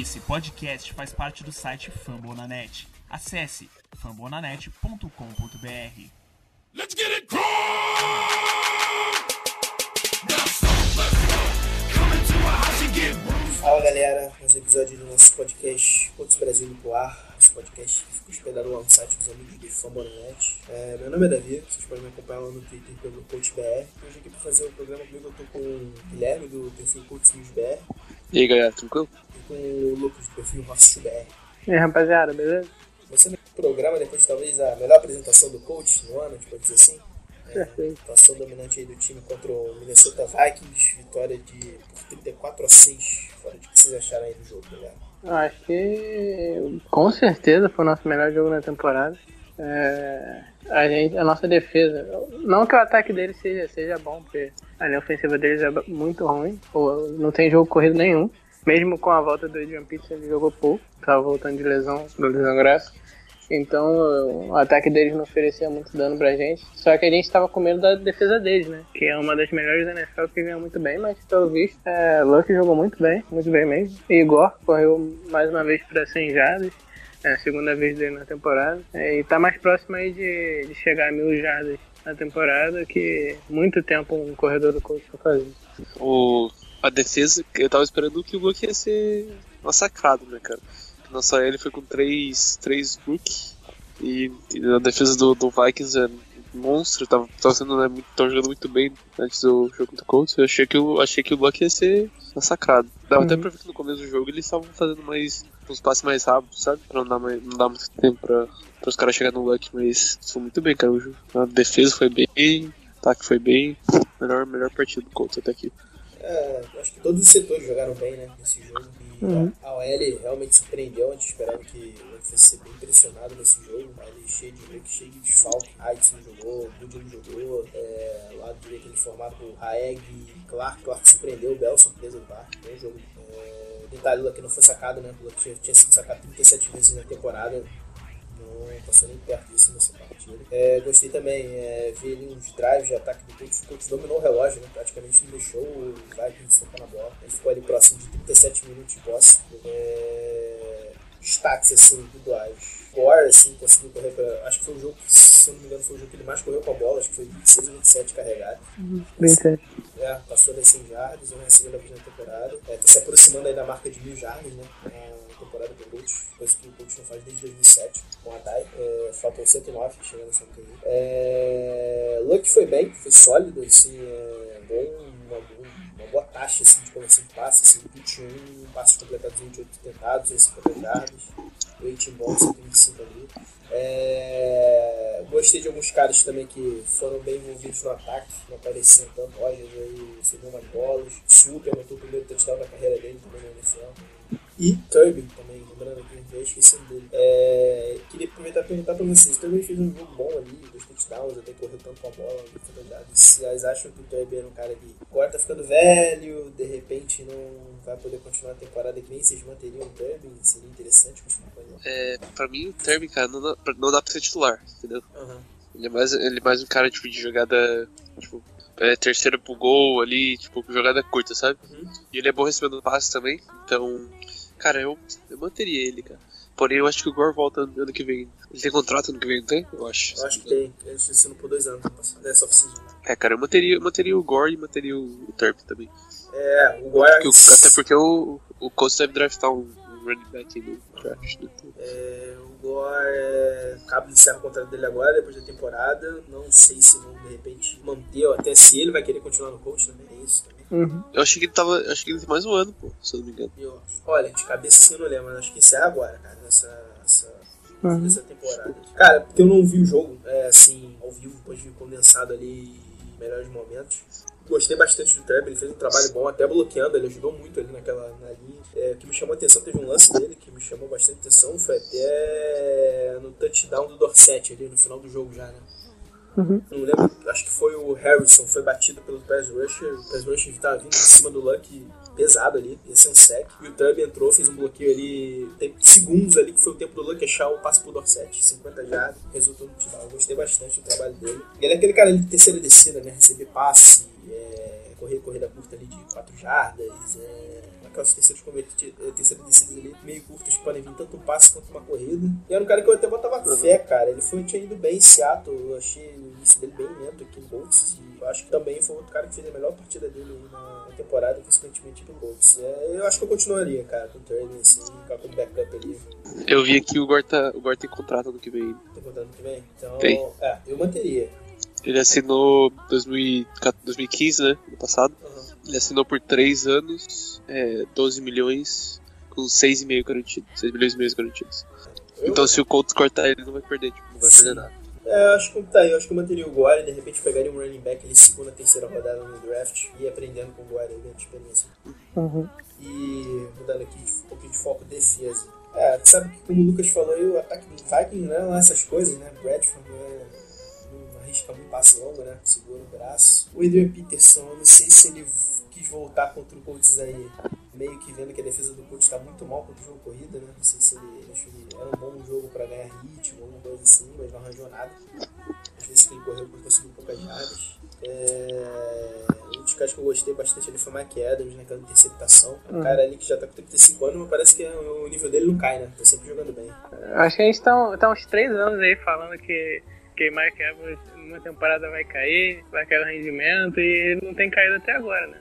Esse podcast faz parte do site Fambonanet. Acesse fambonanet.com.br. Let's get it Fala galera, mais um episódio do nosso podcast Pontos Brasil no Ar. Podcast que fica hospedado lá no site dos amigos do Fambonanet. É, meu nome é Davi, vocês podem me acompanhar lá no Twitter pelo CoachBR. Hoje aqui para fazer o um programa comigo eu tô com o Guilherme do perfil CoachNewsBR. E aí galera, tranquilo? E com o Lucas do perfil RossBR. E aí rapaziada, beleza? Você no programa, depois talvez a melhor apresentação do coach no ano, a gente pode dizer assim. É, atuação dominante aí do time contra o Minnesota Vikings, vitória de por 34 a 6. Fora de que vocês acharam aí do jogo, galera? Acho que com certeza foi o nosso melhor jogo na temporada. É, a, gente, a nossa defesa, não que o ataque deles seja, seja bom, porque a linha ofensiva deles é muito ruim, ou não tem jogo corrido nenhum. Mesmo com a volta do Adrian Peterson, ele jogou pouco, tava voltando de lesão, do lesão graça. Então o ataque deles não oferecia muito dano pra gente. Só que a gente tava com medo da defesa deles, né? Que é uma das melhores da NFL que ganha muito bem, mas pelo visto, é, Luck jogou muito bem, muito bem mesmo. E Igor correu mais uma vez para 100 jardas. É a segunda vez dele na temporada. É, e tá mais próximo aí de, de chegar a mil jardas na temporada, que muito tempo um corredor do coach pra fazer. O, a defesa, eu tava esperando que o Luck ia ser massacrado, né, cara? Nossa ele foi com 3, 3 Brook. E, e a defesa do, do Vikings é monstro, tava, tava, sendo, né, muito, tava jogando muito bem antes do jogo do Colts. Eu achei que, eu, achei que o Luck ia ser massacrado. Dava uhum. até pra ver que no começo do jogo eles estavam fazendo mais uns passes mais rápidos, sabe? Pra não dar, mais, não dar muito tempo pra, pra os caras chegarem no Luck, mas foi muito bem, cara. A defesa foi bem, o ataque foi bem. Melhor, melhor partida do Colts até aqui. É, acho que todos os setores jogaram bem, né, nesse jogo. E uhum. a OL realmente surpreendeu. A gente esperava que fosse ser bem pressionado nesse jogo. Mas ele cheio de break, cheio de desfalque. Não jogou, não jogou. É, lado direito ele formado por Raeg e Clark. Clark surpreendeu, Bel, surpresa do Clark. Bom jogo. É, detalhe, que não foi sacado, né? O tinha, tinha sido sacado 37 vezes na temporada não passou nem perto disso nessa partida. É, gostei também, é, ver ali uns drives de ataque do Colts. O Colts dominou o relógio, né? praticamente não deixou o Vikings tocar na bola. Ele ficou ali próximo de 37 minutos de posse. É, destaques assim, individuais. Gore, assim, conseguiu correr pra. Acho que foi o jogo que, se eu não me engano, foi o jogo que ele mais correu com a bola. Acho que foi 26 ou 27 carregado. Uhum, 27. É, passou das 100 jardas, uma segunda vez na temporada. É, tá se aproximando aí da marca de mil jardas, né? Temporada do Colts, coisa que o Colts não faz desde 2007 com a DAI. É, faltam 109 chegando nessa TI. É, Luck foi bem, foi sólido, assim, é, bom, uma, uma boa taxa assim, de conversão de passes, assim, 21 passes completados, 28 tentados, 50 jardas, rating bom, 125 ali. É, gostei de alguns caras também que foram bem envolvidos no ataque, não apareciam tanto. Rogers aí recebeu umas bolas. Super anotou o primeiro touchdown da carreira dele também na NFL. E Turbin também, lembrando aqui, já esqueci dele. É, queria aproveitar e perguntar pra vocês: Turbin fez um jogo bom ali, dois touchdowns, até correu tanto com a bola, se vocês acham que o Turbin era um cara que agora tá ficando velho, de repente não vai poder continuar a temporada que nem vocês manteriam o Turbin, seria interessante continuar com ele. É, pra mim o Turbin, cara, não dá, não dá pra ser titular, entendeu? Uhum. Ele é mais, ele é mais um cara tipo, de jogada, tipo, é, terceira pro gol ali, tipo, jogada curta, sabe? Uhum. E ele é bom recebendo passe também, então Cara, eu, eu manteria ele, cara. Porém, eu acho que o Gore volta ano que vem. Ele tem contrato ano que vem, não tem? Eu acho. Eu acho que tem. Ele assinou por dois anos, nessa off-season. É, cara, eu manteria, eu manteria o Gore e manteria o, o Turp também. É, o Gore... O, até porque o, o Colts deve draftar um running back draft. Né? É, o Gore é, acaba de encerrar o contrato dele agora, depois da temporada. Não sei se vão, de repente, manter, ou até se ele vai querer continuar no coach também. É isso também. Uhum. Eu achei que ele tava. Acho que ele tem mais um ano, pô, se eu não me engano. Eu, olha, de cabeça sim eu não lembro, mas acho que encerra agora, cara, nessa, nessa, uhum. nessa temporada. Cara, porque eu não vi o jogo, é, assim, ao vivo, depois vi condensado ali melhores momentos. Gostei bastante do Trevor, ele fez um trabalho bom, até bloqueando, ele ajudou muito ali naquela na linha. É, o que me chamou a atenção, teve um lance dele que me chamou bastante atenção, foi até no touchdown do Dorset ali, no final do jogo já, né? Uhum. Não lembro, acho que foi o Harrison, foi batido pelo pass rusher. O pass rusher estava vindo em cima do Luck pesado ali, ia ser um sec. E o Tubb entrou, fez um bloqueio ali, tem segundos ali, que foi o tempo do Luck achar o passe pro Dorset, 50 jardas, resultou no final. Eu gostei bastante do trabalho dele. Ele é aquele cara ali de terceira descida, né? Receber passe, é, correr corrida curta ali de 4 jardas, é, aquelas terceiras, terceiras descidas ali, meio curtos que podem vir tanto um passe quanto uma corrida. E era um cara que eu até botava fé, cara. Ele foi, tinha ido bem em Seattle, eu achei o início dele bem lento aqui em Colts. Eu acho que também foi outro cara que fez a melhor partida dele na temporada, consequentemente pro Colts. É, eu acho que eu continuaria, cara, com o Turner, assim, ficar como backup ali. Eu vi aqui o Gorta, o Gorta tem contrato ano que vem. Tem contrato ano que vem? Então, Tem. é, eu manteria. Ele assinou 2014 2015, né? Ano passado. Uhum. Ele assinou por 3 anos, é, 12 milhões, com 6,5 garantidos. 6 milhões e meio garantidos. Eu- Então se o Colts cortar ele, não vai perder, tipo, não vai Sim. perder nada. É, eu acho que tá aí, eu acho que eu manteria o Gore, de repente pegaria um running back ali segunda, terceira rodada no draft e aprendendo com o Gore, ganhando experiência. Uhum. E mudando aqui um pouquinho de foco defesa. É, sabe que como o Lucas falou aí, o ataque do Viking não é essas coisas, né? Bradford não, é, não arrisca muito passe longo, né? Segura o braço. O Adrian Peterson, eu não sei se ele quis voltar contra o Colts aí, meio que vendo que a defesa do Colts tá muito mal contra o jogo corrida, né? Não sei se ele achou que era um bom jogo pra ganhar ritmo, alguma coisa assim, mas não arranjou nada. Às vezes que ele correu porque conseguiu poucas jardas. É... Um dos caras que eu gostei bastante ali foi o Mike Adams, naquela interceptação. Um Uhum. cara ali que já tá com 35 anos, mas parece que o nível dele não cai, né? Tá sempre jogando bem. Acho que a gente tá, tá uns três anos aí falando que, que Mike Evans numa temporada vai cair, vai cair o rendimento e ele não tem caído até agora, né?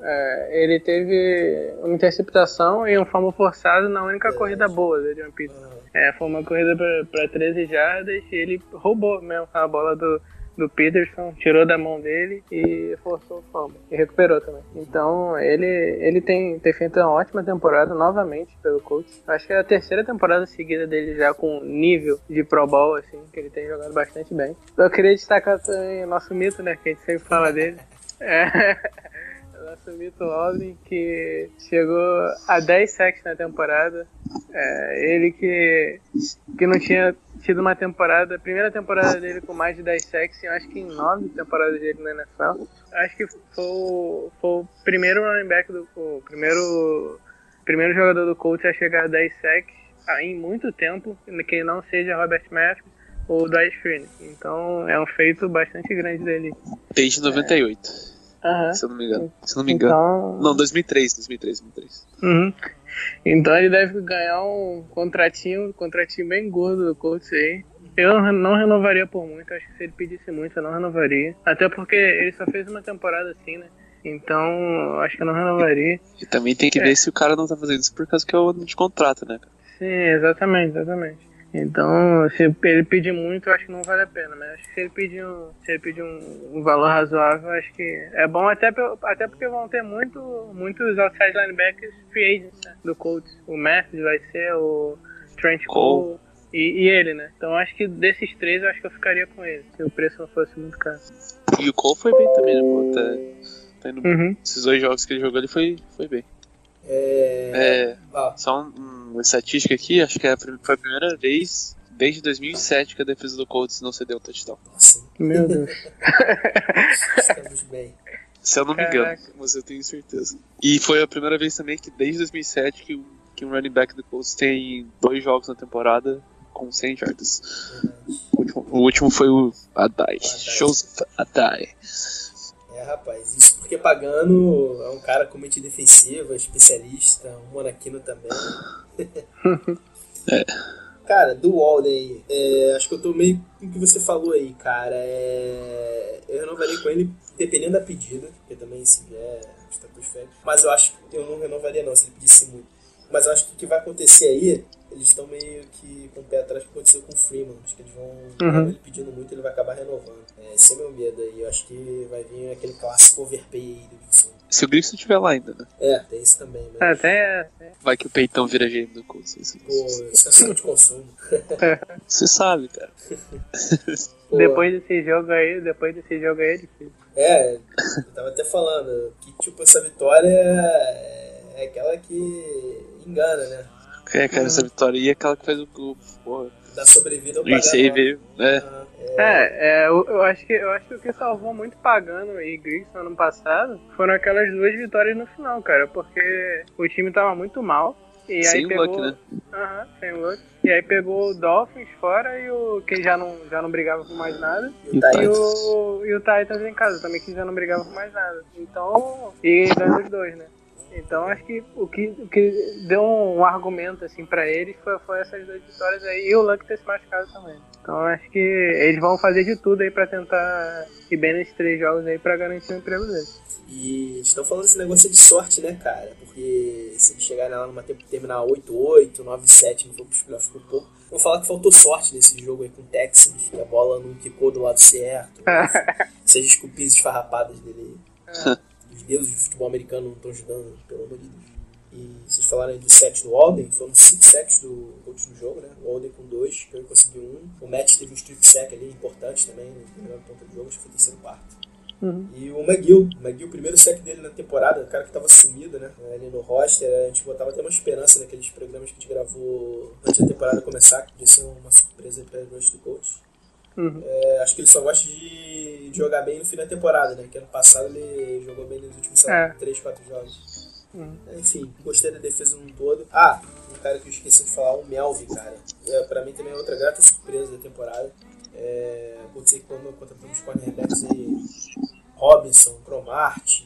É, ele teve uma interceptação e um fumble forçado na única corrida boa do Adrian Peterson. É, foi uma corrida pra 13 jardas e ele roubou mesmo a bola do, do Peterson, tirou da mão dele e forçou o fumble. E recuperou também. Então, ele, ele tem, tem feito uma ótima temporada novamente pelo Colts. Acho que é a terceira temporada seguida dele já com nível de Pro Bowl, assim, que ele tem jogado bastante bem. Eu queria destacar também o nosso mito, né, que a gente sempre fala dele. É... Nosso mito Aldrin, que chegou a 10 sacks na temporada. É, ele que, que não tinha tido uma temporada, a primeira temporada dele com mais de 10 sacks, eu acho que em 9 temporadas dele na NFL. Acho que foi, o- foi o primeiro running back do. O primeiro, primeiro jogador do Colts a chegar a 10 sacks ah, em muito tempo, que não seja Robert Matthews ou Dwight Freeney. Então é um feito bastante grande dele. Desde 98, Aham. se eu não me engano. Se não me engano. Então, Não, 2003, 2003, 2003. Uhum. Então ele deve ganhar um contratinho, um contratinho bem gordo do Colts aí. Eu não- renovaria por muito, acho que se ele pedisse muito eu não renovaria. Até porque ele só fez uma temporada assim, né? Então acho que eu não renovaria. E também tem que É. ver se o cara não tá fazendo isso por causa que é o ano de contrato, né? Sim, exatamente, exatamente. Então, se ele pedir muito, eu acho que não vale a pena. Mas acho que se ele pedir um, se ele pedir um, um valor razoável, acho que é bom até, até porque vão ter muito, muitos outside linebackers free agents né, do Colts. O Matthews vai ser, o Trent Cole e, e ele, né? Então acho que desses três, eu acho que eu ficaria com ele, se o preço não fosse muito caro. E o Cole foi bem também, né, pô? Tá, tá indo Uhum. Esses dois jogos que ele jogou, ele foi, foi bem. É... É, Ah, só um, uma estatística aqui, acho que é a foi a primeira vez desde 2007 que a defesa do Colts não cedeu um touchdown. nossa, Meu Deus. estamos bem. Se eu não me Caraca. engano, mas eu tenho certeza. E foi a primeira vez também que desde 2007 que, um- que um running back do Colts tem dois jogos na temporada com 100 jardas. O último, o último foi o Adai. Joseph Adai. É, rapaz, isso porque Pagano é um cara com mente defensiva, especialista, um monaquino também. Cara, do Walden aí, é, acho que eu tô meio com o que você falou aí, cara. É, eu renovaria com ele dependendo da pedida, porque também se vier estratosférico. Mas eu acho que eu não renovaria não, se ele pedisse muito. Mas eu acho que o que vai acontecer aí, eles estão meio que com o pé atrás do que aconteceu com o Freeman. Acho que eles vão, Uhum. ele pedindo muito, ele vai acabar renovando. É, esse é meu medo aí. Eu acho que vai vir aquele clássico overpay aí do Wilson. Se o Gibson estiver lá ainda, né? É, tem isso também, mas... Até Vai que o peitão vira GM do isso- Pô, isso é sonho de consumo. Você sabe, cara. Pô, depois desse jogo aí, depois desse jogo aí é difícil. É, eu tava até falando que, tipo, essa vitória é, é aquela que engana, né? É, cara, essa vitória aí é aquela que faz o, o, porra, Dá sobrevida ao o save, né? Aham, É, é eu, eu acho que eu acho que o que salvou muito Pagano e Griggs no ano passado foram aquelas duas vitórias no final, cara, porque o time tava muito mal. E Sem aí o pegou, Luck, né? Aham, sem o Luck. E aí pegou o Dolphins fora e o que já não, já não brigava por mais nada. E o E E Titans. o, e o Titans em casa também que já não brigava por mais nada. Então. E ganhou os dois, né? Então acho que o que, o que deu um argumento assim para eles foi, foi essas duas vitórias aí e o Luck ter se machucado também. Então acho que eles vão fazer de tudo aí para tentar ir bem nesses três jogos aí para garantir o emprego deles. E estão falando esse negócio de sorte, né, cara? Porque se eles chegarem lá numa tempo terminar 8-8, 9-7, não for pros playoffs por pouco, vão falar que faltou sorte nesse jogo aí com o Texans, que a bola não quicou do lado certo. Essas esculpidas esfarrapadas dele aí. Os deuses do futebol americano não estão ajudando, pelo amor de Deus. E vocês falaram aí do set do Alden, foram 5 sets do último jogo, né? O Alden com 2, que ele conseguiu um. O Matt teve um strip sack ali importante também, no primeiro ponto do jogo, acho que foi terceiro quarto. Uhum. E o McGill, o McGill, o primeiro sec dele na temporada, o cara que tava sumido, né? Ali no roster, a gente botava até uma esperança naqueles programas que a gente gravou antes da temporada começar, que podia ser uma surpresa para o do coach. Uhum. É, acho que ele só gosta de, jogar bem no fim da temporada, né? Que ano passado ele jogou bem nos últimos é. 3, 4 jogos. Uhum. Enfim, gostei da defesa no todo. Ah, um cara que eu esqueci de falar, o Melvin, cara. É, pra mim também é outra grata surpresa da temporada. É, pode ser que quando contratamos cornerbacks aí, Robinson, Cromart,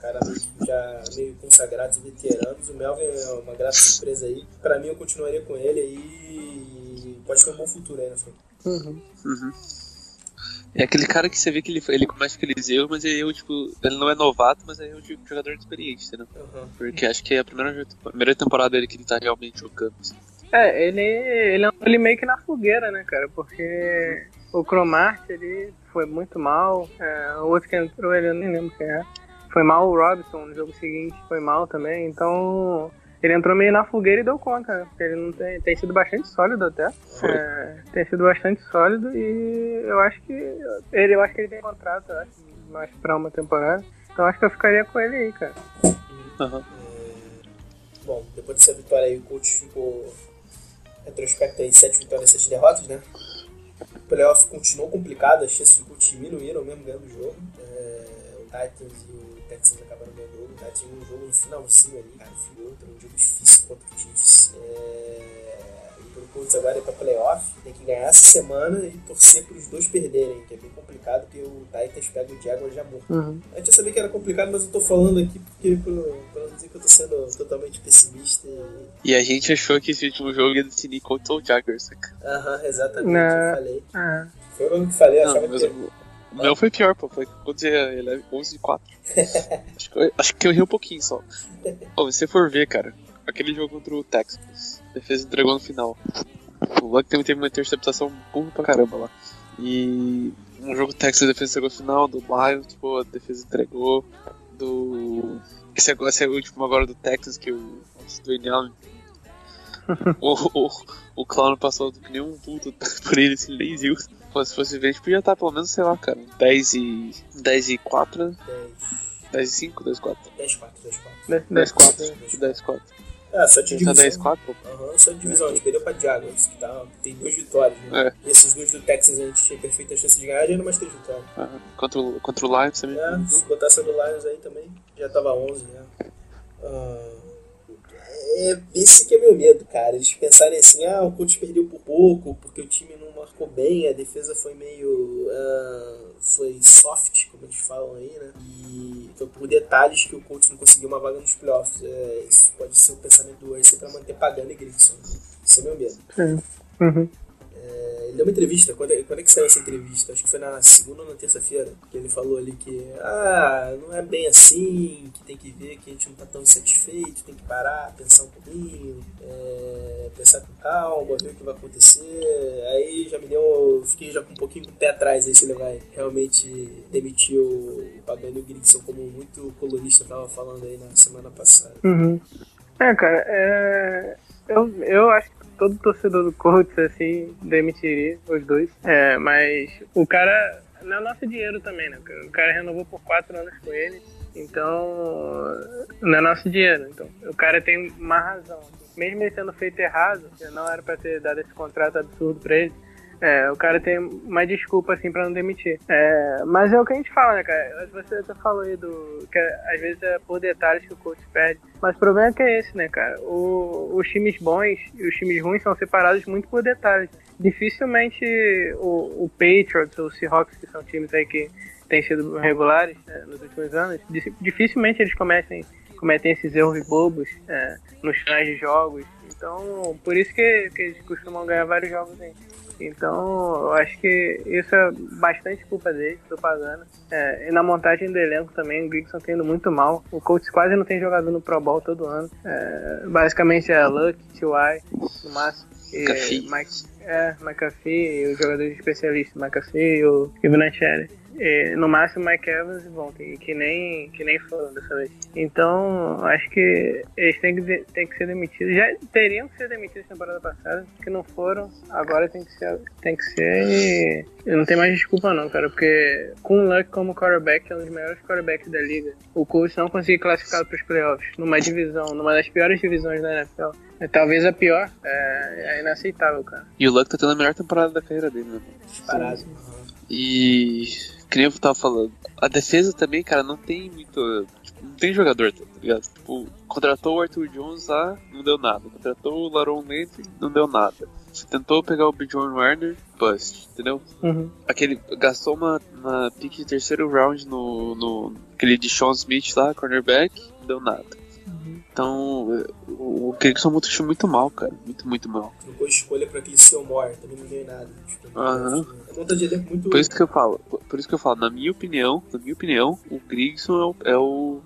cara já meio consagrados e veteranos, o Melvin é uma grata surpresa aí. Pra mim eu continuaria com ele aí e pode ter um bom futuro aí na frente. Uhum. Uhum. É aquele cara que você vê que ele, ele comete aqueles erros, mas ele, tipo, ele não é novato, mas é um jogador experiente, entendeu? Uhum. Porque acho que é a primeira, a primeira temporada dele que ele tá realmente jogando. Assim. É, ele, ele é um ele meio que na fogueira, né, cara? Porque o Cromart, ele foi muito mal. É, o outro que entrou, ele eu nem lembro quem é. Foi mal o Robson no jogo seguinte, foi mal também. Então, ele entrou meio na fogueira e deu conta, né? Porque ele não tem, tem sido bastante sólido até. É, tem sido bastante sólido e eu acho que ele, eu acho que ele tem contrato, acho, mais pra uma temporada. Então acho que eu ficaria com ele aí, cara. Uhum. É, bom, depois dessa vitória aí, o coach ficou retrospecto aí, 7 vitórias e 7 derrotas, né? O playoff continuou complicado, as chances de coach diminuíram mesmo ganhando o jogo. É, Titans e o Texans acabaram ganhando o jogo. O Titans um jogo no finalzinho ali, cara, foi outro, um jogo difícil contra o Chiefs. É, pro Colts agora é pra playoff, tem que ganhar essa semana e torcer pros dois perderem, que é bem complicado, porque o Titans pega o Jaguar já morto. Uhum. A gente já sabia que era complicado, mas eu tô falando aqui porque pra não dizer que eu tô sendo totalmente pessimista. E, e a gente achou que esse último jogo ia decidir contra o Jaguars, saca? Aham, exatamente, eu falei. Uhum. Foi o que falei, eu achava que... O meu foi pior, pô. Foi contra 11 e 4. acho, que eu, acho que eu errei um pouquinho só. Pô, se você for ver, cara, aquele jogo contra o Texas. A defesa entregou no final. O Luck também teve uma interceptação burra pra caramba lá. E um jogo Texas defesa entregou no final, do Lions, tipo, a defesa entregou. Do. Esse, esse é o último agora do Texas, que o. O Dwayne Allen. o, o, o Clown passou que nem um puto por ele, assim, nem viu. Se fosse ver, a gente podia estar pelo menos, sei lá, cara, 10 e. 10 e 4, 10. 10 e 5, 10 e 4. 10 e 4, 10 e 4. 10 e 4. 10 e 4. É, só de divisão. Tá 10 4? Aham, uhum, só de divisão. A gente perdeu pra Jaguars, que tá, tem duas vitórias. Né? É. Esses dois do Texas a gente tinha perfeita chance de ganhar, já eram mais três vitórias. Uhum. Contra, o, contra o Lions também. É, se botasse do Lions aí também, já tava 11, né? Uh, é, esse que é meu medo, cara. Eles pensarem assim, ah, o coach perdeu por pouco, porque o time não marcou bem, a defesa foi meio. Uh, foi soft, como eles falam aí, né? E foi por detalhes que o coach não conseguiu uma vaga nos playoffs. É, isso pode ser o pensamento do Ursa pra manter pagando e Grifson. Esse é meu medo. É. Uhum. É, ele deu uma entrevista, quando é, quando é que saiu essa entrevista? Acho que foi na segunda ou na terça-feira, que ele falou ali que ah, não é bem assim, que tem que ver que a gente não tá tão insatisfeito, tem que parar, pensar um pouquinho, é, pensar com calma, ver o que vai acontecer. Aí já me deu, fiquei já com um pouquinho com o pé atrás aí se ele vai realmente demitir o Pagani e o como muito colunista tava falando aí na semana passada. Uhum. É, cara, é... Eu, eu acho que todo torcedor do Colts, assim, demitiria os dois. É, mas o cara. Não é nosso dinheiro também, né? O cara renovou por quatro anos com ele. Então, não é nosso dinheiro. Então, o cara tem uma razão. Mesmo ele sendo feito errado, não era para ter dado esse contrato absurdo pra ele. É, o cara tem uma desculpa assim pra não demitir. É, mas é o que a gente fala, né, cara? Você até falou aí do. que às vezes é por detalhes que o coach perde. Mas o problema é que é esse, né, cara? O, os times bons e os times ruins são separados muito por detalhes. Dificilmente o, o Patriots ou o Seahawks, que são times aí que têm sido regulares né, nos últimos anos, dificilmente eles comecem cometem esses erros bobos é, nos finais de jogos. Então, por isso que, que eles costumam ganhar vários jogos aí. Então, eu acho que isso é bastante culpa dele, do Pagano. É, e na montagem do elenco também, o Grigson tendo muito mal. O Colts quase não tem jogador no Pro Bowl todo ano. É, basicamente é Luck, T.Y., no máximo. E, Mike, é, McAfee e os jogadores especialistas, McAfee e o Ivanachelli. É, no máximo Mike Evans e vão, que nem, que nem foram dessa vez. Então, acho que eles têm que, têm que ser demitidos. Já teriam que ser demitidos na temporada passada, que não foram, agora tem que ser, tem que ser e não tem mais desculpa não, cara, porque com o Luck como quarterback, é um dos melhores quarterbacks da liga, o Colts não conseguir classificar para os playoffs, numa divisão, numa das piores divisões da NFL. É, talvez a pior, é, é inaceitável, cara. E o Luck tá tendo a melhor temporada da carreira dele, né? Disparado. E que nem eu tava falando, a defesa também, cara, não tem muito. Tipo, não tem jogador, tá ligado? Tipo, contratou o Arthur Jones lá, não deu nada. Contratou o Laron Landry, não deu nada. Você tentou pegar o Bjorn Warner, bust, entendeu? Uhum. Aquele, gastou uma, uma pick de terceiro round no, no aquele de Sean Smith lá, cornerback, não deu nada. Uhum. Então, o, Gregson muito, muito mal, cara. Muito, muito mal. Trocou escolha pra aquele Silmore, também não ganhou nada. Tipo, Aham. É conta de elenco muito. Por isso que eu falo, por isso que eu falo, na minha opinião, na minha opinião, o Grigson é o, é o,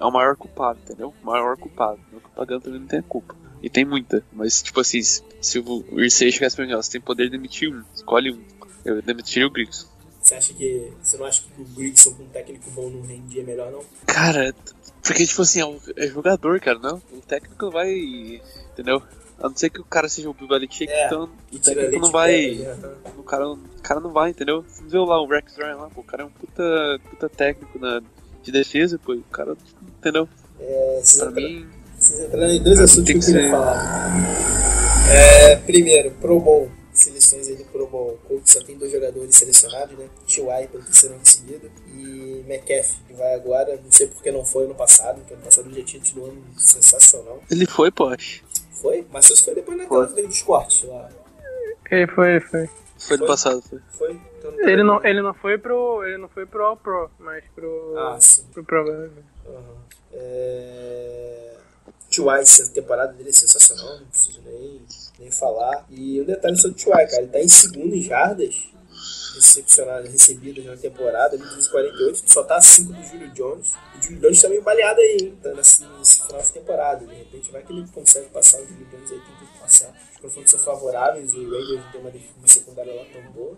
é o maior culpado, entendeu? O maior culpado. O Pagano também não tem a culpa. E tem muita, mas tipo assim, se o Irsay chegasse pra mim, ó, você tem poder de demitir um, escolhe um. Eu demitiria o Grigson. Você acha que. Você não acha que o Grigson com um técnico bom não rendia melhor, não? Cara, porque tipo assim, é, um, é jogador, cara, não? O técnico vai. Entendeu? A não ser que o cara seja o Belichick, É, então o técnico não vai. de pedra, né? O cara, o cara não vai, entendeu? Você viu lá o Rex Ryan lá, pô, o cara é um puta, puta técnico na, de defesa, pô, o cara, entendeu? É, vocês Pra entra- mim, vocês entraram em dois assuntos que Tem eu que queria ser- falar. É, primeiro, Pro Bowl. Seleções aí do Pro Bowl. Colts só tem dois jogadores selecionados, né? T.Y. pelo terceiro ano seguido e McCaffrey, que vai agora. Não sei porque não foi ano passado, porque ano passado ele já tinha tido um ano sensacional. ele foi, pô. Foi? Mas só foi depois naquela dele dos cortes lá. Ele foi, ele foi. Foi no Foi? passado, foi. Foi? Então, Ele não, ele não foi pro. Ele não foi pro All Pro, mas pro. Ah, sim. pro Pro Bowl. Aham. É... T.Y. essa temporada dele é sensacional, não preciso nem, nem falar. E um detalhe sobre o T.Y., cara, ele tá em segundo em jardas recepcionadas, recebidas na temporada, 1.248, só tá acima do Julio Jones. O Julio Jones tá meio baleado aí, hein, tá nesse, nesse final de temporada. De repente vai que ele consegue passar o Julio Jones aí, tem que passar. Os confrontos são favoráveis, o Raiders não tem uma, uma secundária lá tão boa.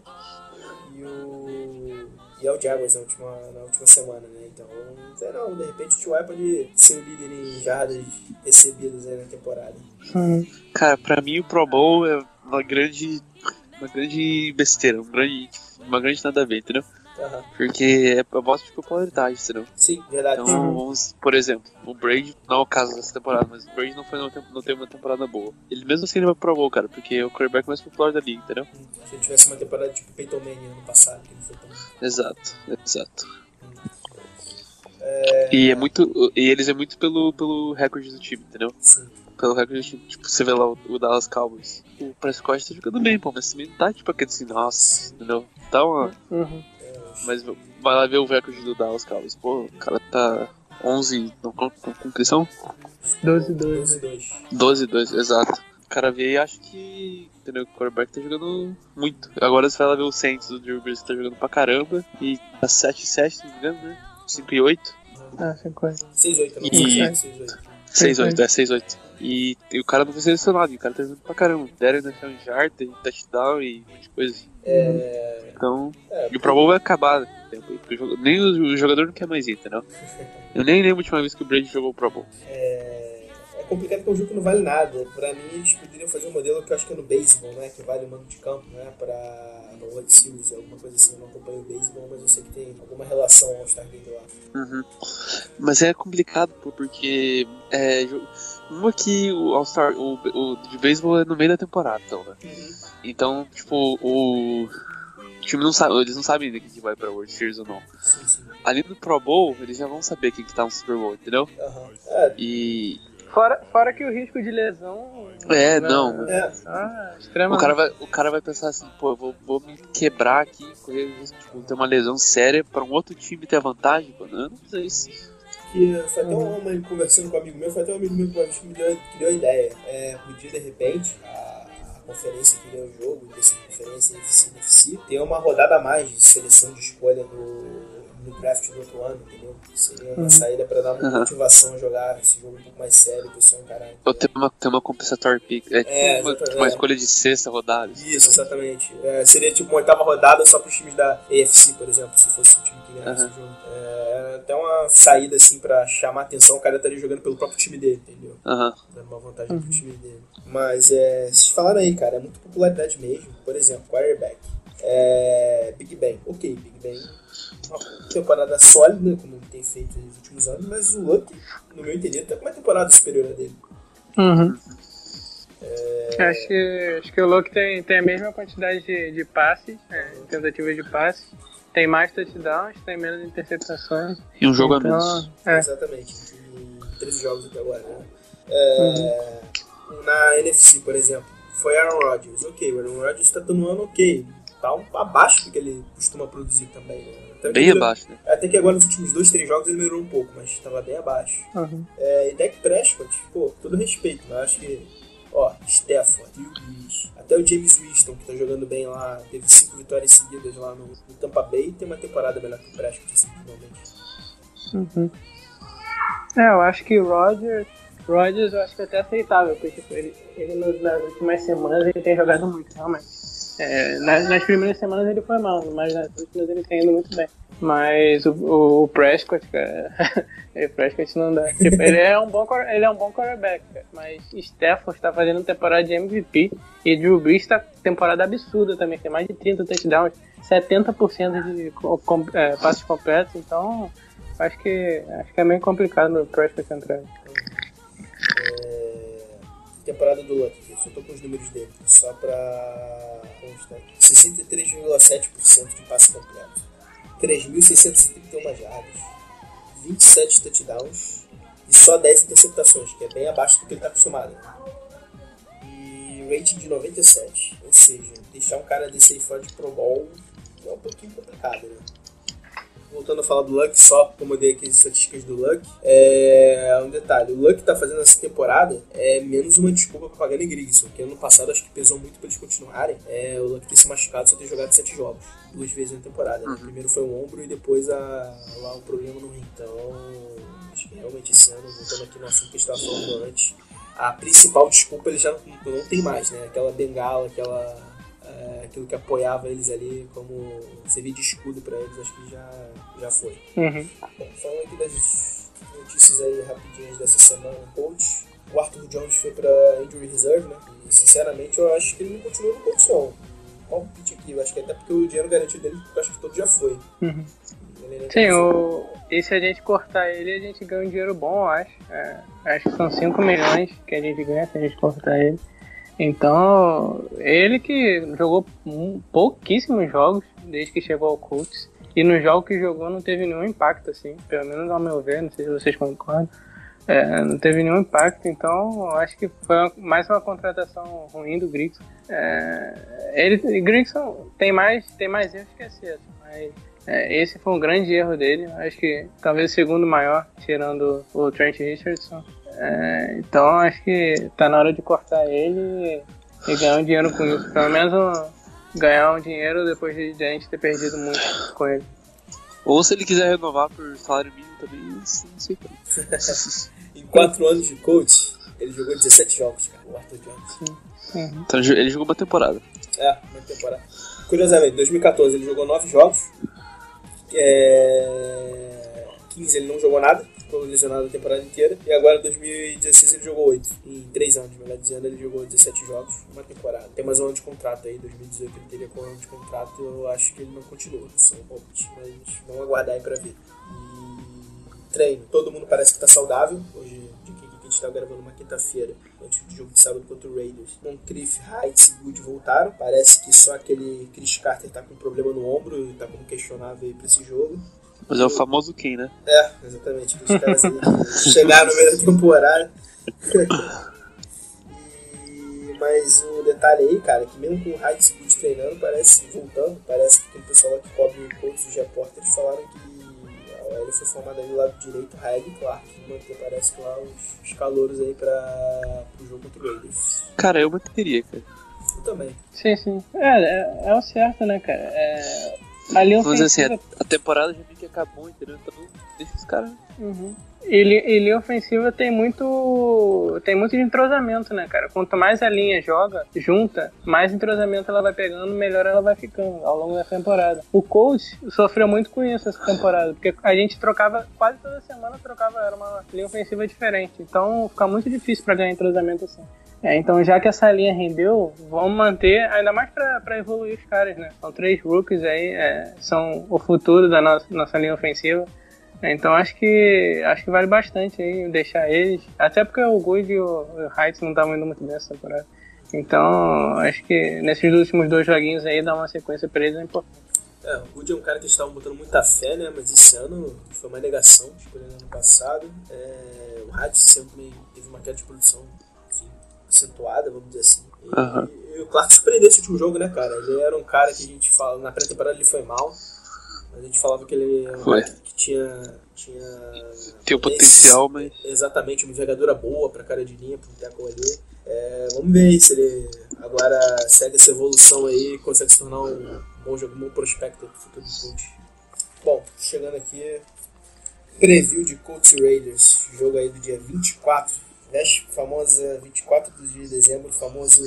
E o. E é o Jaguars na última, na última semana, né? Então, não sei não, de repente o T.Y. pode ser o líder em jardas recebidas aí na temporada. Uhum. Cara, pra mim o Pro Bowl é uma grande. Uma grande besteira, um grande, uma grande nada a ver, entendeu? Aham. Porque é a voz de popularidade, entendeu? Sim, verdade. Então, vamos, por exemplo, o Brady, não é o caso dessa temporada, mas o Brady não, foi, não, tem, não teve uma temporada boa. Ele mesmo assim ele vai pro Bowl, cara, porque é o quarterback mais popular da liga, entendeu? Se ele tivesse uma temporada tipo Peyton Manning ano passado, que não foi tão. Exato, exato. É, E é muito. E eles é muito pelo, pelo recorde do time, entendeu? sim. Pelo recorde. Tipo, você vê lá o, o Dallas Cowboys. O Prescott tá jogando bem, pô, mas também não tá tipo aquele assim, nossa, entendeu? Tá uma. Uhum. Mas vai lá ver o recorde do Dallas Cowboys. Pô, o cara tá 11. Não, com, com, que são? 12 12 12-2. 12 2, exato. O cara vê e acha que. Entendeu? O quarterback tá jogando muito. Agora você vai lá ver o Saints do Drew Brees que tá jogando pra caramba. E tá 7-7, se não me engano, né? 5 e 8. Ah, 50. 6-8, não E- 6-8. 6-8, é 6-8. E, e o cara não foi selecionado, e o cara tá jogando pra caramba. Deram ainda um jar, tem touchdown e um monte de coisa. É, Então. é, E o Pro Bowl vai acabar jogo- Nem o, o jogador não quer mais ir, entendeu? Eu nem lembro a última vez que o Brady jogou o Pro Bowl. é, é complicado porque é um jogo que não vale nada. Pra mim, eles poderiam fazer um modelo que eu acho que é no beisebol, né? Que vale o mando de campo, né? Pra World Series, alguma coisa assim. Eu não acompanho o beisebol, mas eu sei que tem alguma relação ao Star Game lá. Uhum. Mas é complicado, pô, porque é, uma que o All-Star, o, o de beisebol é no meio da temporada, então, né? Então, tipo, o, o time não sabe, eles não sabem ainda quem que vai pra World Series ou não. Sim, sim. Ali no Pro Bowl, eles já vão saber quem que tá no Super Bowl, entendeu? Aham. É, E. Fora, fora que o risco de lesão. É, né, não. é, Ah, O extremamente. cara, vai, o cara vai pensar assim, pô, eu vou, vou me quebrar aqui, correr o risco de tipo, ter uma lesão séria pra um outro time ter a vantagem, pô. Não, eu não sei isso. que foi até uhum. uma, conversando com um amigo meu, foi até um amigo meu que uma vez que me deu, que deu a ideia. É, podia de repente, a, a conferência que deu o jogo, dessa conferência NFC, NFC, ter uma rodada a mais de seleção de escolha no no draft do outro ano, entendeu? Seria uma uhum. saída para dar uma uhum. motivação a jogar esse jogo um pouco mais sério, pro seu encarar. Ou ter uma, ter uma compensatory pick. É, é uma, uma, escolha de sexta rodada. Isso, exatamente. É, seria tipo uma oitava rodada só pros times da AFC, por exemplo, se fosse o time que ganhasse uhum. o jogo. É, até uma saída assim pra chamar atenção, o cara estaria jogando pelo próprio time dele, entendeu? Uhum. Dando uma vantagem pro time dele. Mas é, vocês falaram aí, cara, é muito popularidade mesmo. Por exemplo, quarterback. É, Big Ben. Ok, Big Ben uma temporada sólida, como ele tem feito nos últimos anos, mas o Luck, no meu entender, tá com uma temporada superior a dele. Uhum. É... Acho, que, acho que o Luck tem, tem a mesma quantidade de, de passes, é, tentativas de passes, tem mais touchdowns, tem menos interceptações. E um jogo então, a menos. É. Exatamente, em 13 jogos até agora. Né? É, uhum. Na NFC, por exemplo, foi Aaron Rodgers. Ok, o Aaron Rodgers está tendo um ano ok, tá um, abaixo do que ele costuma produzir também. Né? Até bem abaixo, né? Até que agora nos últimos dois, três jogos ele melhorou um pouco, mas estava bem abaixo. Uhum. É, e Dak Prescott, pô, todo respeito, mas acho que, ó, Stefan, Drew Brees, até o James Winston, que tá jogando bem lá, teve cinco vitórias seguidas lá no, no Tampa Bay, tem uma temporada melhor que o Prescott, assim, finalmente. Uhum. É, eu acho que o Rodgers, Rodgers eu acho que é até aceitável, porque tipo, ele, ele nas últimas semanas ele tem jogado muito, realmente. É, nas, nas, primeiras semanas ele foi mal, mas nas últimas ele tem indo muito bem. Mas o, o, Prescott, cara, o Prescott não dá. Tipo, ele é um bom, ele é um bom quarterback, cara, mas Stafford está fazendo temporada de MVP e Drew Brees está temporada absurda também, tem mais de 30 touchdowns, 70% de com, é, passes completos, então acho que acho que é meio complicado o Prescott entrar. Temporada do Luck, só tô com os números dele, só pra constar. 63,7% de passe completo. 3.631 jardas. 27 touchdowns e só 10 interceptações, que é bem abaixo do que ele está acostumado. Né? E rating de 97, ou seja, deixar um cara desse aí fora de Pro Bowl é um pouquinho complicado, né? Voltando a falar do Luck, só como eu dei aqui as estatísticas do Luck, é um detalhe, o Luck tá fazendo essa temporada é menos uma desculpa pra pagar Grigson, que ano passado acho que pesou muito pra eles continuarem. É, o Luck ter se machucado só ter jogado sete jogos, duas vezes na temporada. Né? Uhum. Primeiro foi o ombro e depois a, lá o problema no rim. Então, acho que realmente esse ano, voltando aqui no assunto que a gente estava falando antes, a principal desculpa ele já não, não tem mais, né? Aquela bengala, aquela aquilo que apoiava eles ali como servir de escudo para eles, acho que já, já foi. Uhum. Bom, falando aqui das notícias aí rapidinhas dessa semana, coach, o Arthur Jones foi para injury reserve, né? E sinceramente eu acho que ele não continua no coach não. Palpite aqui, eu acho que até porque o dinheiro garantido dele, eu acho que todo já foi. Uhum. Sim, o... e se a gente cortar ele, a gente ganha um dinheiro bom, eu acho. É, acho que são 5 milhões que a gente ganha se a gente cortar ele. Então, ele que jogou pouquíssimos jogos desde que chegou ao Colts. E no jogo que jogou não teve nenhum impacto, assim. Pelo menos ao meu ver, não sei se vocês concordam. É, não teve nenhum impacto, então acho que foi mais uma contratação ruim do Grigson. É, ele, Grigson tem mais, tem mais erros que acerto, mas é, esse foi um grande erro dele. Acho que talvez o segundo maior, tirando o Trent Richardson. É, então acho que tá na hora de cortar ele e ganhar um dinheiro com isso. Pelo menos um, ganhar um dinheiro depois de, de a gente ter perdido muito com ele. Ou se ele quiser renovar por salário mínimo também, não sei como. em 4 anos de coach, ele jogou 17 jogos, cara, o Arthur Jones. Uhum. Então ele jogou uma temporada. É, uma temporada. Curiosamente, em 2014 ele jogou 9 jogos. É... 15 ele não jogou nada ficou lesionado a temporada inteira. E agora em 2016 ele jogou 8. Em 3 anos, melhor dizendo, ele jogou 17 jogos, uma temporada. Tem mais um ano de contrato aí, 2018 ele teria com um ano de contrato. Eu acho que ele não continua, são palpite, mas vamos aguardar aí pra ver. E treino, todo mundo parece que tá saudável. Hoje, de que a gente tá gravando uma quinta-feira, antes do jogo de sábado contra o Raiders. Moncrief, Heights e Good voltaram. Parece que só aquele Chris Carter tá com problema no ombro e tá como questionável aí pra esse jogo. Mas é o famoso Kim, né? É, exatamente. Os caras chegaram no meio da temporada. e, mas o detalhe aí, cara, que mesmo com o High Good treinando, parece voltando, parece que tem pessoal lá que cobre o coach, os repórteres falaram que ele foi formado ali do lado direito, Raig e Clark, que manter, parece que lá os, os calouros aí para o jogo contra o Raiders. Cara, eu manteria, cara. Eu também. Sim, sim. É, é, é o certo, né, cara? É, ali assim, a, a temporada já meio que acabou, entendeu? Então deixa os caras. Uhum. Ele, ele ofensiva tem muito tem muito de entrosamento, né, cara? Quanto mais a linha joga junta, mais entrosamento ela vai pegando, melhor ela vai ficando ao longo da temporada. O coach sofreu muito com isso essa temporada, porque a gente trocava quase toda semana trocava era uma linha ofensiva diferente. Então fica muito difícil para ganhar entrosamento assim. É, então já que essa linha rendeu, vamos manter, ainda mais para evoluir os caras, né? São três rookies aí, é, são o futuro da nossa, nossa linha ofensiva. Então acho que acho que vale bastante aí deixar eles. Até porque o Good e o, Heights não estavam indo muito bem essa temporada. Então acho que nesses últimos dois joguinhos aí dar uma sequência pra eles é importante. É, o Good é um cara que estavam botando muita fé, né? Mas esse ano foi uma negação, escolhendo ano passado. É, o Heights sempre teve uma queda de produção acentuada, vamos dizer assim. E, uhum. e o Clark surpreendeu esse último jogo, né, cara? Ele era um cara que a gente fala, na pré-temporada ele foi mal. A gente falava que ele era um cara que tinha. Tinha, Tem o potencial, mas. Exatamente, uma envergadura boa pra cara de linha, pro tackle ali. É, vamos ver se ele agora segue essa evolução aí e consegue se tornar um bom jogo, um bom prospecto pro futuro do coach. Bom, chegando aqui, preview de Colts Raiders, jogo aí do dia 24, véspera, famosa 24 de dezembro, famoso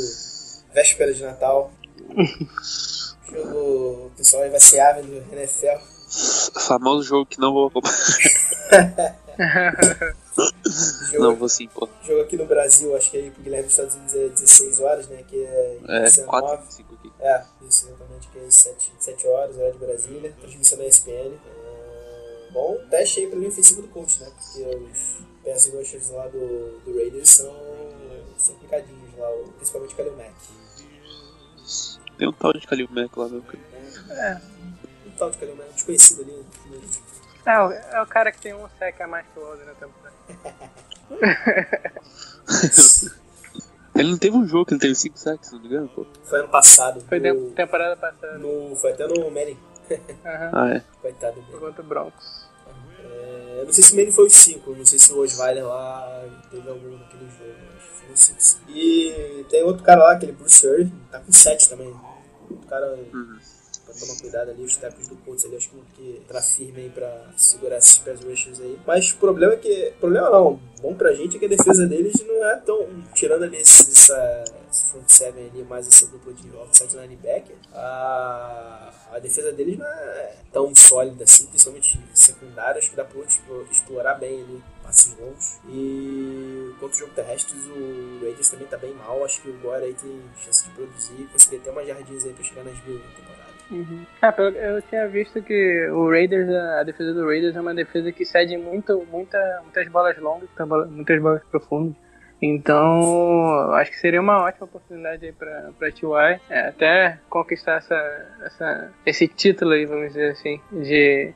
véspera de Natal. jogo, o pessoal aí vai ser ávido no NFL. Famoso jogo que não vou não, vou sim, pô. Jogo aqui no Brasil, acho que aí pro Guilherme dos Estados Unidos é 16 horas, né? Que é, é 19. 4, 5 aqui. É, isso, exatamente, que é 7, 7 horas, hora de Brasília. Transmissão da ESPN. É, bom, teste aí pra linha ofensiva do coach, né? Porque os pass rushers lá do, do Raiders são, são complicadinhos lá, principalmente o Kalil Mack. Tem um tal de Kalil Mack lá, meu cara. É. Um tal de Kalil Mack, desconhecido ali. É, é o cara que tem um sec a mais que o outro na temporada. ele não teve um jogo que ele teve 5 sacks, não me engano, pô. Foi ano passado. Foi no, temporada passada. No, foi até no Manning. Ah, é. Coitado dele. Contra o Broncos. É, eu não sei se o Manning foi os 5, não sei se o Osweiler lá teve algum naquele jogo, acho que foi os 5. E tem outro cara lá, aquele Bruce Irving, tá com 7 também. O cara. Uhum tomar cuidado ali, os tackles do Colts ali, acho que, que entrar firme aí pra segurar esses pass rushers aí. Mas o problema é que. Problema não, bom pra gente é que a defesa deles não é tão. Tirando ali esse, essa, esse front seven ali, mais essa dupla de offside linebacker, a, a defesa deles não é tão sólida assim, principalmente secundária. Acho que dá pra explorar bem ali passes longos. E quanto o jogo terrestre, o Raiders também tá bem mal. Acho que o Gore aí tem chance de produzir, conseguir ter umas jardins aí pra chegar nas mil temporada. Uhum. Ah, eu tinha visto que o Raiders, a defesa do Raiders é uma defesa que cede muito, muita, muitas bolas longas, muitas bolas profundas. Então, acho que seria uma ótima oportunidade aí pra, pra T.Y. É, até conquistar essa, essa, esse título aí, vamos dizer assim, de,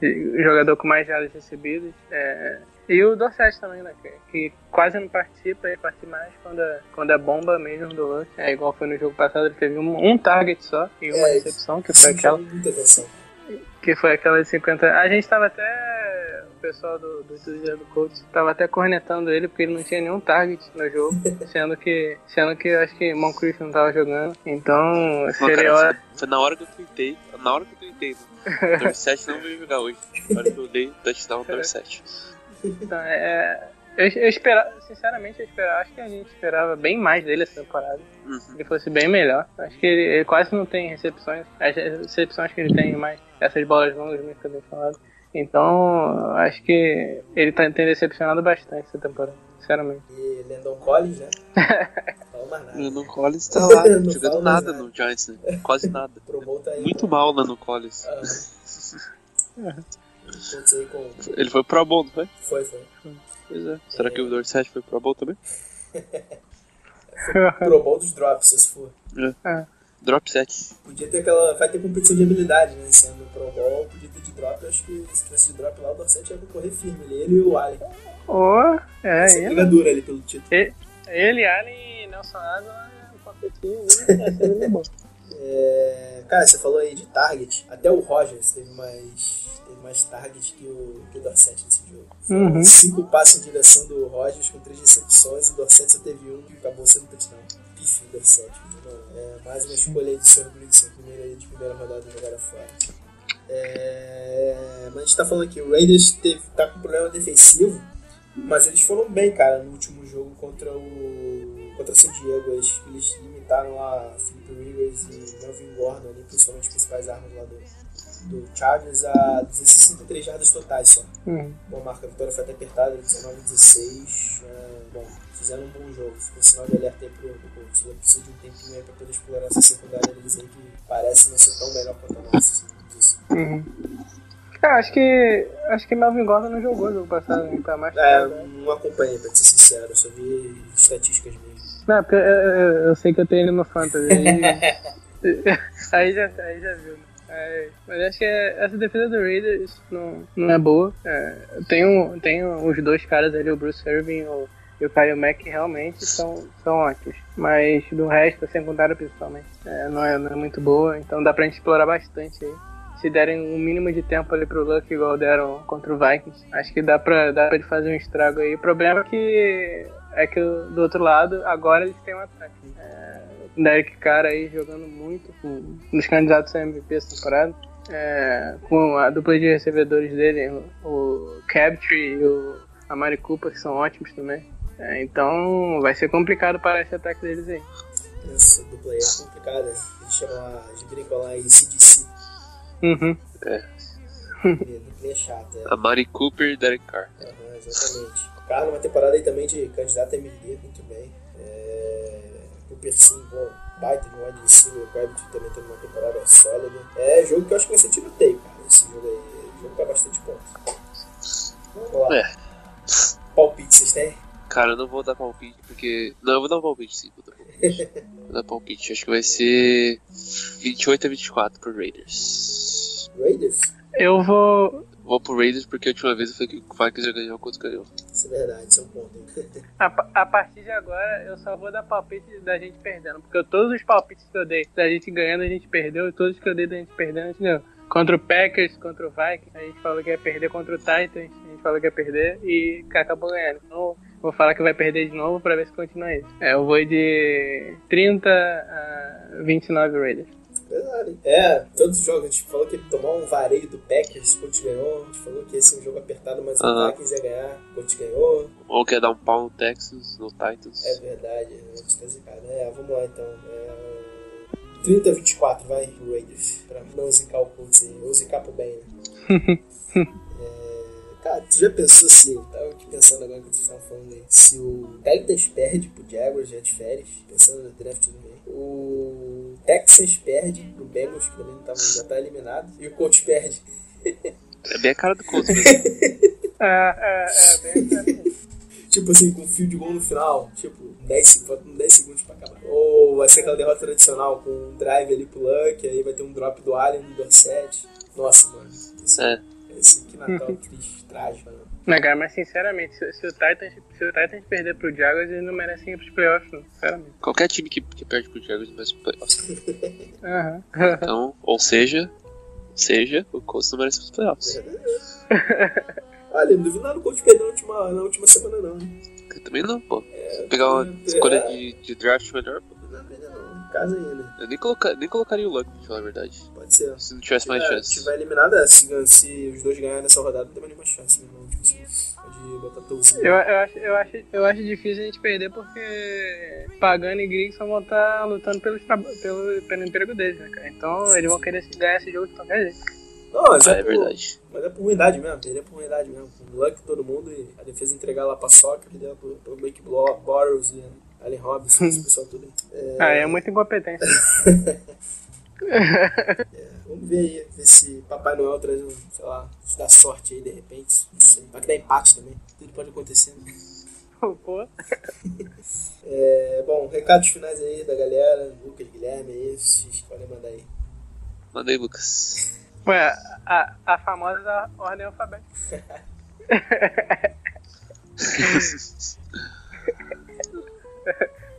de jogador com mais jardas recebidas. É, e o Dorset também, né? Que, que, quase não participa, ele participa mais quando é, quando é bomba mesmo do Luck. É igual foi no jogo passado, ele teve um, um target só e uma é, recepção, que foi aquela. Que foi aquela de 50. A gente tava até. O pessoal do, do do, do coach tava até cornetando ele porque ele não tinha nenhum target no jogo, sendo que. Sendo que eu acho que Moncrief não tava jogando. Então seria hora. Foi na hora que eu tweetei. Na hora que eu tweetei. Né? Dorset não veio jogar hoje. Na hora que eu dei touchdown Dorset. Então, é, eu, eu esperava, sinceramente, eu esperava, acho que a gente esperava bem mais dele essa temporada. Uhum. Ele fosse bem melhor. Acho que ele, ele, quase não tem recepções. As recepções que ele tem mais, essas bolas longas, muito bem falado. Então, acho que ele tá, tem decepcionado bastante essa temporada, sinceramente. E Landon Collins, né? Landon Collins tá lá, jogando nada no Giants, né? Quase nada. Tá aí, Muito mal Landon Collins. Ah. Com... Ele foi pro Bowl, não foi? Foi, foi. Pois é. Será é... que o Dorset foi pro Bowl também? pro Bowl dos Drops, se for. É. é. Drop 7. Podia ter aquela. Vai ter competição de habilidade, né? Sendo Pro Bowl, podia ter de drop. Acho que se tivesse de drop lá, o Dorset ia correr firme. Ele, ele e o Allen. Oh, é. Essa briga dura ali pelo título. Ele, ele Allen e Nelson Água competir, né? Ia ser bom. É, cara, você falou aí de target. Até o Rogers teve mais, teve mais target que o, que o Dorset nesse jogo. Uhum. Cinco passos em direção do Rogers com três recepções e o Dorset só teve um que acabou sendo touchdown. Pife do Dorset. É, mais uma escolha aí de Sr. Gleason, primeira, de primeira rodada jogada fora. É, mas a gente tá falando aqui, o Raiders teve, tá com problema defensivo, mas eles foram bem, cara, no último jogo contra o contra o San Diego. Eles, eles limitaram lá Philip Rivers e Melvin Gordon, ali, principalmente as principais armas lá do, do Chargers, a 263 jardas totais só. Uhum. Bom, marca, a vitória foi até apertada, 19 16. É, bom, fizeram um bom jogo. Ficou sinal de alerta aí pro, pro coach. Ele precisa de um tempinho aí pra poder explorar essa secundária deles aí que parece não ser tão melhor quanto a nossa. Assim. Uhum. Cara, acho que. Acho que Melvin Gordon não jogou no jogo passado, ele tá mais É, tarde, não acompanhei, pra ser sincero, eu só vi estatísticas mesmo. Não, porque eu, eu, eu sei que eu tenho ele no Fantasy. Aí, aí, já, aí já viu? É, mas acho que é- essa defesa do Raiders não, não é boa. É, tem, um, tem os dois caras ali, o Bruce Irving o, e o Kyle Mack, que realmente são, são ótimos. Mas do resto, a secundária principalmente, é, não, é, não é muito boa. Então dá pra gente explorar bastante aí. Se derem um mínimo de tempo ali pro Luck, igual deram contra o Vikings, acho que dá pra, dá pra ele fazer um estrago aí. O problema é que, é que do outro lado, agora eles têm um ataque. É, o Derek Carr aí jogando muito, nos candidatos a MVP essa temporada. É, com a dupla de recebedores dele, o, Crabtree e o Amari Cooper, que são ótimos também. É, então vai ser complicado para esse ataque deles aí. Essa dupla aí é complicada. Eles chamam eles brincam lá em CDC. Uhum. A dupla é chata. É. A Mari Cooper e Derek Carr. Aham, exatamente. Carlos, numa temporada aí também de candidato a MVP, muito bem. É, o Persim, bom, baita de um wide receiver, o Crabtree também teve uma temporada sólida. É jogo que eu acho que vai ser tiroteio, cara. Esse jogo aí, jogo pra bastante pontos. Vamos lá. É. Palpite, vocês têm? Cara, eu não vou dar palpite, porque. Não, eu vou dar um palpite sim, vou dar palpite. Vou dar palpite. Acho que vai ser 28 a 24 pro Raiders. Raiders? Eu vou. Vou pro Raiders porque a última vez eu falei que o Vikings ia ganhar quanto ganhou. Isso é verdade, isso é um ponto. A, a partir de agora, eu só vou dar palpite da gente perdendo. Porque todos os palpites que eu dei da gente ganhando, a gente perdeu. E todos que eu dei da gente perdendo, a gente ganhou. Contra o Packers, contra o Vikings, a gente falou que ia perder contra o Titans, a gente falou que ia perder e acabou ganhando. Então, vou falar que vai perder de novo pra ver se continua isso. É, eu vou de 30 a 29 Raiders. Verdade. É, todos os jogos, a gente falou que ia tomar um vareio do Packers, o Colts ganhou. A gente falou que esse é um jogo apertado, mas o Aham. Vikings ia ganhar, o Colts ganhou. Ou quer dar um pau no Texas, no Titans. É verdade, a gente tá zicado. É, vamos lá então. É... 30 a 24, vai, pro Raiders. Pra não zicar o Colts aí, ou zicar pro bem, né? É, Cara, tu já pensou se. Tava aqui pensando agora que vocês estavam falando aí. Se o Titans perde pro Jaguars já de férias, pensando no draft também. O Texans perde pro Bengals, que também não tava, já tá eliminado. E o Colts perde. É bem a cara do Colts mesmo. É, é, é bem assim. Tipo assim, com um fio de gol no final, tipo, 10, se- faltam 10 segundos pra acabar. Ou vai ser aquela derrota tradicional com um drive ali pro Luck, aí vai ter um drop do Allen no Dorset. Nossa, mano. Esse, É. esse que Natal triste, trágico, né? Não, cara, mas sinceramente, se, se o Titans, se o Titans perder pro Jaguars, eles não merecem ir pros playoffs, não. Sinceramente. Qualquer time que, que perde pro Jaguars merece pro playoffs. Aham. Então, ou seja, seja, o Colts não merece os playoffs. Olha, não duvido nada do Coach perder na última, na última semana, não. Eu também não, pô. Pegar uma é, escolha de, de draft melhor, pô. Não, ainda não. Em casa ainda. Eu nem, coloca, nem colocaria o Luck, pra falar a verdade. Pode ser. Se não tivesse mais Se chance. tiver eliminado, é, se, se os dois ganharem nessa rodada, não tem mais nenhuma chance, meu irmão. Tipo assim, pode botar torcida. Eu, eu, acho, eu, acho, eu acho difícil a gente perder porque Pagano e Grigson vão estar lutando pelos traba- pelo, pelo emprego deles, né, cara? Então eles vão querer ganhar esse jogo de qualquer jeito. Não, mas Ah, é, é por- verdade. Mas é por ruindade mesmo, perder por ruindade mesmo. Com o Luck todo mundo e a defesa entregar lá pra Soca, que deu pro, pro Blake Bortles e Allen Robinson, esse pessoal tudo aí. É, Ah, é muita incompetência. Vamos ver aí, ver se Papai Noel traz um, sei lá, se dá sorte aí de repente. Não sei. Vai que dá empate também. Tudo pode acontecer. Né? Pô. É, bom, recados finais aí da galera, Lucas, Guilherme aí, vocês podem mandar aí. Manda aí, Lucas. Ué, a, a famosa ordem alfabética.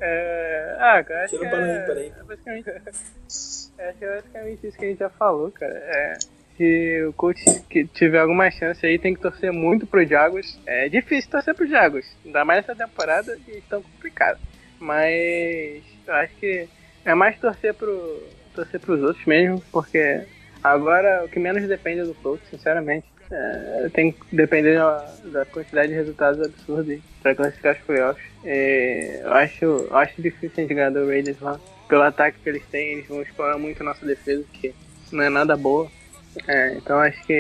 É, ah, cara, acho Tira que é, para aí. é basicamente. Acho que é basicamente isso que a gente já falou, cara. É, se o coach que tiver alguma chance aí, tem que torcer muito pro Jaguars. É difícil torcer pro Jaguars, ainda mais essa temporada que estão complicados. Mas eu acho que é mais torcer pro torcer pros outros mesmo, porque agora o que menos depende é do coach, sinceramente. É, tem que depender da, da, quantidade de resultados absurdos para classificar os playoffs. É, eu, acho, eu acho difícil a gente ganhar do Raiders lá. Pelo ataque que eles têm, eles vão explorar muito a nossa defesa, que não é nada boa. É, então acho que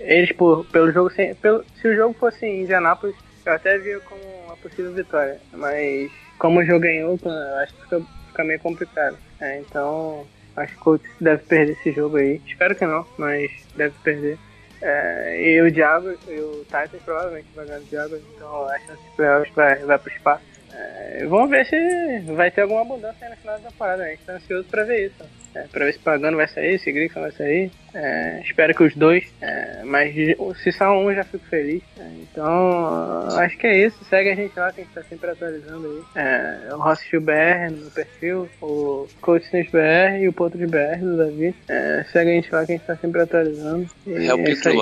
eles, por, pelo jogo, sem, pelo, se o jogo fosse em Indianápolis, eu até via como uma possível vitória. Mas como o jogo ganhou, acho que fica, fica meio complicado. É, então acho que o Colts deve perder esse jogo aí. Espero que não, mas deve perder. É, e o Diabo e o Titan provavelmente vai ganhar o Diabo, então a chance de playoffs vai, vai pro espaço. É, vamos ver se vai ter alguma mudança aí no final da temporada. A gente tá ansioso pra ver isso. É, pra ver se Pagano vai sair, se Grixon vai sair. É, espero que os dois. É, mas se só um, já fico feliz. É, então, acho que é isso. Segue a gente lá, que a gente tá sempre atualizando aí. É, o Rossfield BR no perfil, o Coach BR e o Ponto de BR do Davi. É, segue a gente lá, que a gente tá sempre atualizando. E é o Peter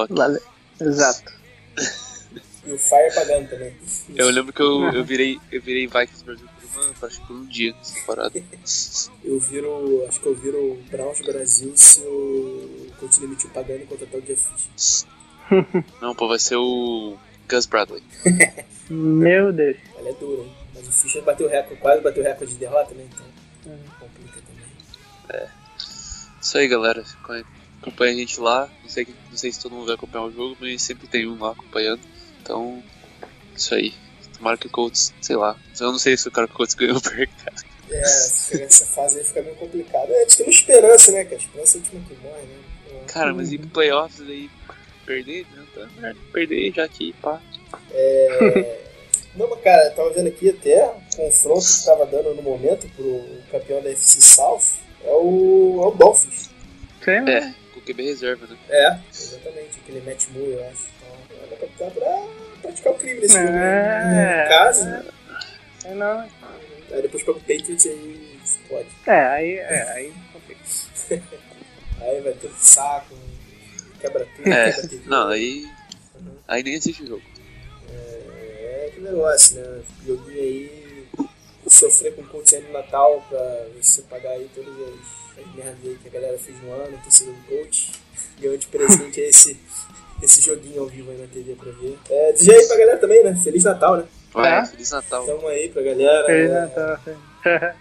Exato. E o Fire pagando também. Eu lembro que eu, eu virei, eu virei Vikings Brasil por uma, acho que por um dia nessa parada. eu viro. Acho que eu viro Browns Brasil se o coach demitiu pagando e contratar o Jeff Fish. Não, pô, vai ser o Gus Bradley. Meu Deus. Ela é dura, hein? Mas o Fischer bateu recorde, quase bateu recorde de derrota, né? Então, é. complica também. É. Isso aí, galera. Acompanha a gente lá. Não sei, não sei se todo mundo vai acompanhar o jogo, mas sempre tem um lá acompanhando. Então, isso aí. Tomara que o Colts, sei lá. Eu não sei se o cara que o Colts ganhou ou perca. É, essa fase aí fica meio complicada. É, a gente tem uma esperança, né? Que a esperança é a última que morre, né? Cara, mas ir pro playoffs aí, perder, né? Tá melhor perder já aqui, pá. É. Não, mas cara, eu tava vendo aqui até o confronto que tava dando no momento pro campeão da FC South é o, é o Dolphins. Sim, é, com o QB reserva, né? É, exatamente, aquele Matt Moore, eu acho dá pra praticar o crime nesse é... jogo. Né? Caso, né? É, não. Aí depois pega o Patriots e aí pode. É, aí. É, aí aí vai tudo saco, quebra tudo, é, quebra tudo. Não, aí. Uhum. Aí nem existe o jogo. É, é que negócio, né? Joguinho aí. Sofrer com o Colts no Natal pra você pagar aí todas as, as merdas aí que a galera fez no ano, torcida do coach. Ganhou de presente esse esse joguinho ao vivo aí na TV pra ver. É, dizer aí pra galera também, né? Feliz Natal, né? É, Feliz Natal. Tamo aí pra galera. Feliz é, Natal. É,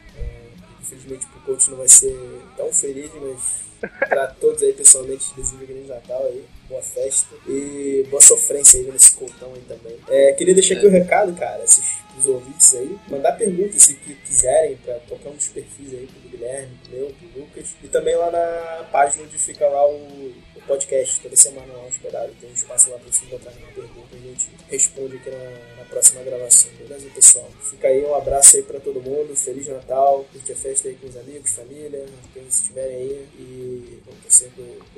infelizmente o coach não vai ser tão feliz, mas pra todos aí pessoalmente, desejo Feliz Natal aí, boa festa e boa sofrência aí nesse coltão aí também. É, queria deixar aqui o um recado, cara, esses os ouvintes aí, mandar perguntas se quiserem pra qualquer um dos perfis aí, pro Guilherme, pro meu, pro Lucas, e também lá na página onde fica lá o podcast toda semana lá hospedado. Tem um espaço lá para você botar uma pergunta e a gente responde aqui na, na, próxima gravação. Beleza, pessoal? Fica aí, um abraço aí para todo mundo. Feliz Natal. Curte a festa aí com os amigos, família, quem estiverem aí. E vamos torcer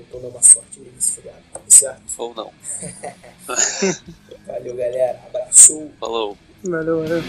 pro dar uma sorte nesse feriado. Certo? Ou não. Valeu, galera. Abraço. Falou. Valeu, valeu.